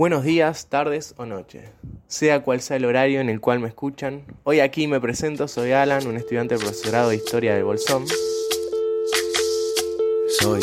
Buenos días, tardes o noches. Sea cual sea el horario en el cual me escuchan, hoy aquí me presento, soy Alan, un estudiante del profesorado de Historia de Bolsón. Soy,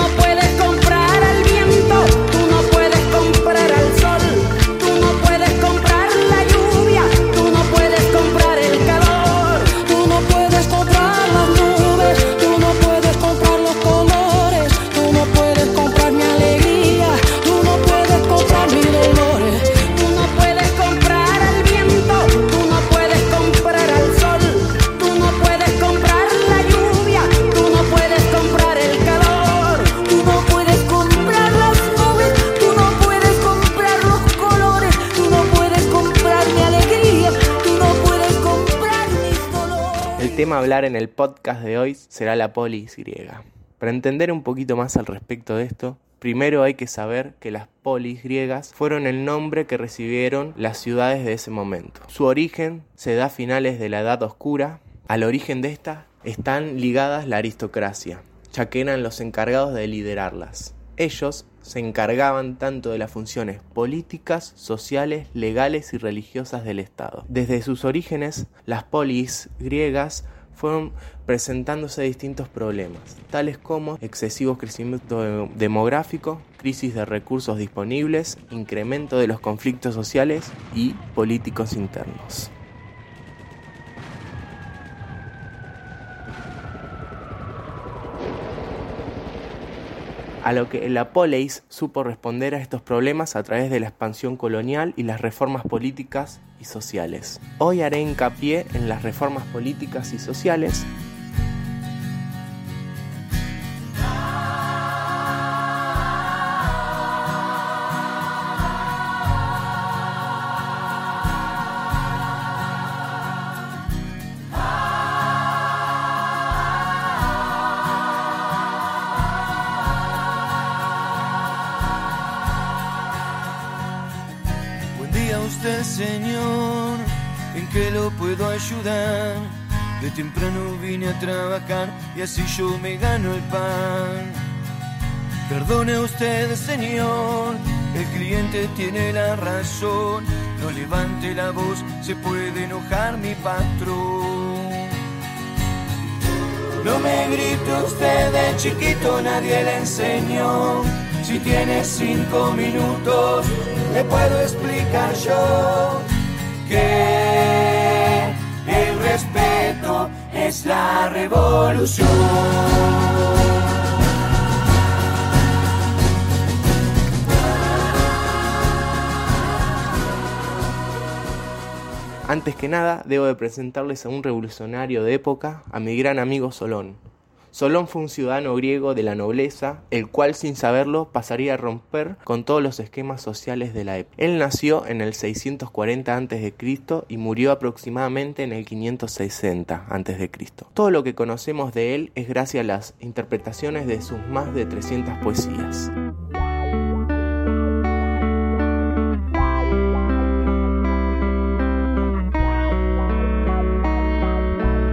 puedes tema a hablar en el podcast de hoy será la polis griega. Para entender un poquito más al respecto de esto, primero hay que saber que las polis griegas fueron el nombre que recibieron las ciudades de ese momento. Su origen se da a finales de la Edad Oscura. Al origen de esta están ligadas la aristocracia, ya que eran los encargados de liderarlas. Ellos se encargaban tanto de las funciones políticas, sociales, legales y religiosas del Estado. Desde sus orígenes, las polis griegas fueron presentándose distintos problemas, tales como excesivo crecimiento demográfico, crisis de recursos disponibles, incremento de los conflictos sociales y políticos internos. A lo que la poleis supo responder a estos problemas a través de la expansión colonial y las reformas políticas y sociales. Hoy haré hincapié en las reformas políticas y sociales Señor, en que lo puedo ayudar. De temprano vine a trabajar y así yo me gano el pan. Perdone usted, Señor, el cliente tiene la razón. No levante la voz, se puede enojar mi patrón. No me grite usted de chiquito, nadie le enseñó. Si tiene cinco minutos, le puedo explicar yo que el respeto es la revolución. Antes que nada, debo de presentarles a un revolucionario de época, a mi gran amigo Solón, Solón fue un ciudadano griego de la nobleza, el cual sin saberlo pasaría a romper con todos los esquemas sociales de la época. Él nació en el 640 a.C. y murió aproximadamente en el 560 a.C. Todo lo que conocemos de él es gracias a las interpretaciones de sus más de 300 poesías.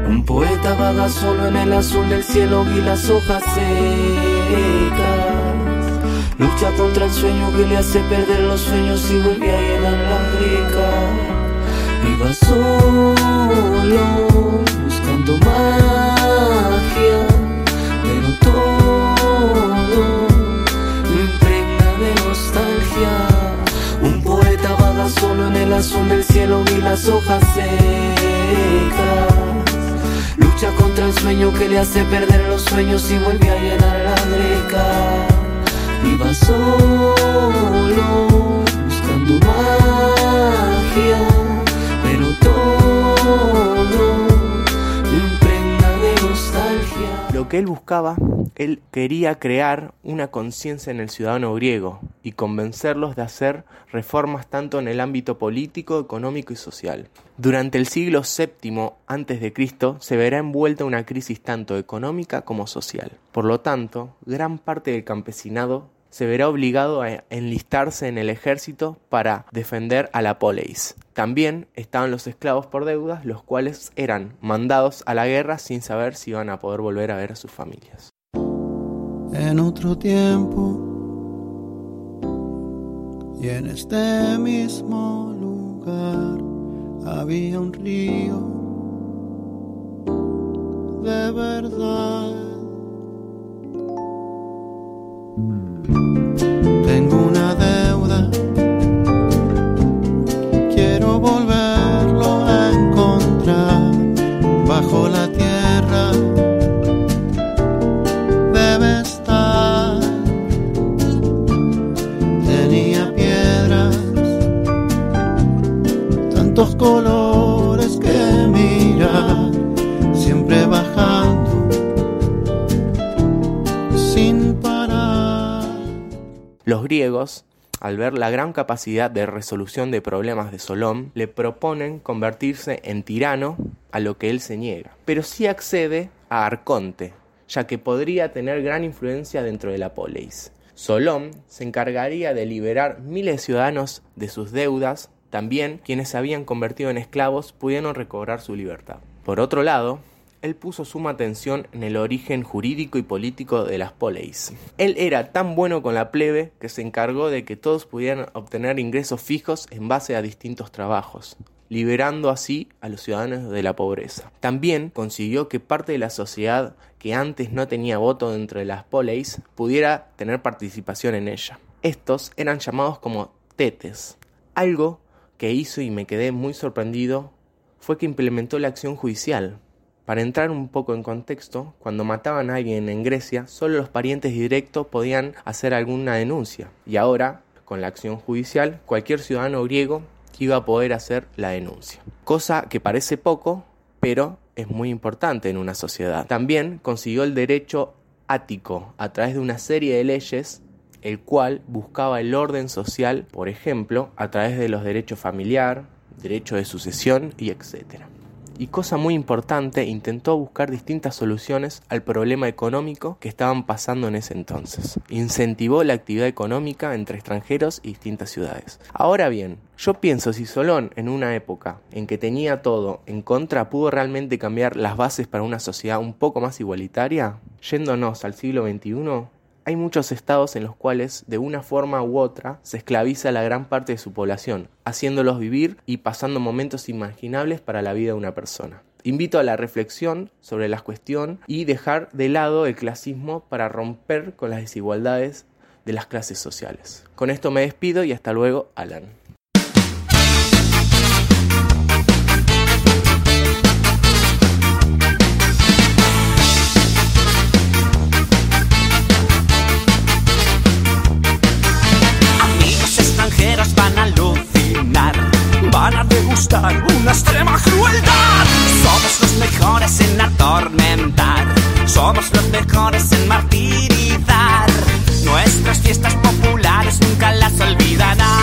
Un poeta vaga solo en el azul del cielo y las hojas secas. Lucha contra el sueño que le hace perder los sueños y vuelve a llenar la rica. Y solo buscando magia, pero todo lo impregna de nostalgia. solo en el azul del cielo y las hojas secas. Lucha contra el sueño que le hace perder los sueños y vuelve a llenar la breca. Y va solo buscando magia, Que él buscaba, él quería crear una conciencia en el ciudadano griego y convencerlos de hacer reformas tanto en el ámbito político, económico y social. Durante el siglo VII a.C. se verá envuelta una crisis tanto económica como social. Por lo tanto, gran parte del campesinado se verá obligado a enlistarse en el ejército para defender a la poleis. También estaban los esclavos por deudas, los cuales eran mandados a la guerra sin saber si iban a poder volver a ver a sus familias. En otro tiempo y en este mismo lugar había un río de verdad. Colores que mirar, siempre bajando sin parar. Los griegos, al ver la gran capacidad de resolución de problemas de Solón, le proponen convertirse en tirano, a lo que él se niega. Pero sí accede a Arconte, ya que podría tener gran influencia dentro de la poleis. Solón se encargaría de liberar miles de ciudadanos de sus deudas, también quienes se habían convertido en esclavos pudieron recobrar su libertad. Por otro lado, él puso suma atención en el origen jurídico y político de las poleis. Él era tan bueno con la plebe que se encargó de que todos pudieran obtener ingresos fijos en base a distintos trabajos liberando así a los ciudadanos de la pobreza. También consiguió que parte de la sociedad que antes no tenía voto dentro de las poleis pudiera tener participación en ella. Estos eran llamados como tetes. Algo que hizo y me quedé muy sorprendido fue que implementó la acción judicial. Para entrar un poco en contexto, cuando mataban a alguien en Grecia, solo los parientes directos podían hacer alguna denuncia. Y ahora, con la acción judicial, cualquier ciudadano griego iba a poder hacer la denuncia. Cosa que parece poco, pero es muy importante en una sociedad. También consiguió el derecho ático a través de una serie de leyes el cual buscaba el orden social, por ejemplo, a través de los derechos familiar, derecho de sucesión y etc. Y cosa muy importante, intentó buscar distintas soluciones al problema económico que estaban pasando en ese entonces. Incentivó la actividad económica entre extranjeros y distintas ciudades. Ahora bien, yo pienso si Solón en una época en que tenía todo en contra pudo realmente cambiar las bases para una sociedad un poco más igualitaria, yéndonos al siglo XXI, hay muchos estados en los cuales de una forma u otra se esclaviza a la gran parte de su población, haciéndolos vivir y pasando momentos imaginables para la vida de una persona. Invito a la reflexión sobre la cuestión y dejar de lado el clasismo para romper con las desigualdades de las clases sociales. Con esto me despido y hasta luego, Alan. a degustar una extrema crueldad. Somos los mejores en atormentar, somos los mejores en martirizar. Nuestras fiestas populares nunca las olvidarán.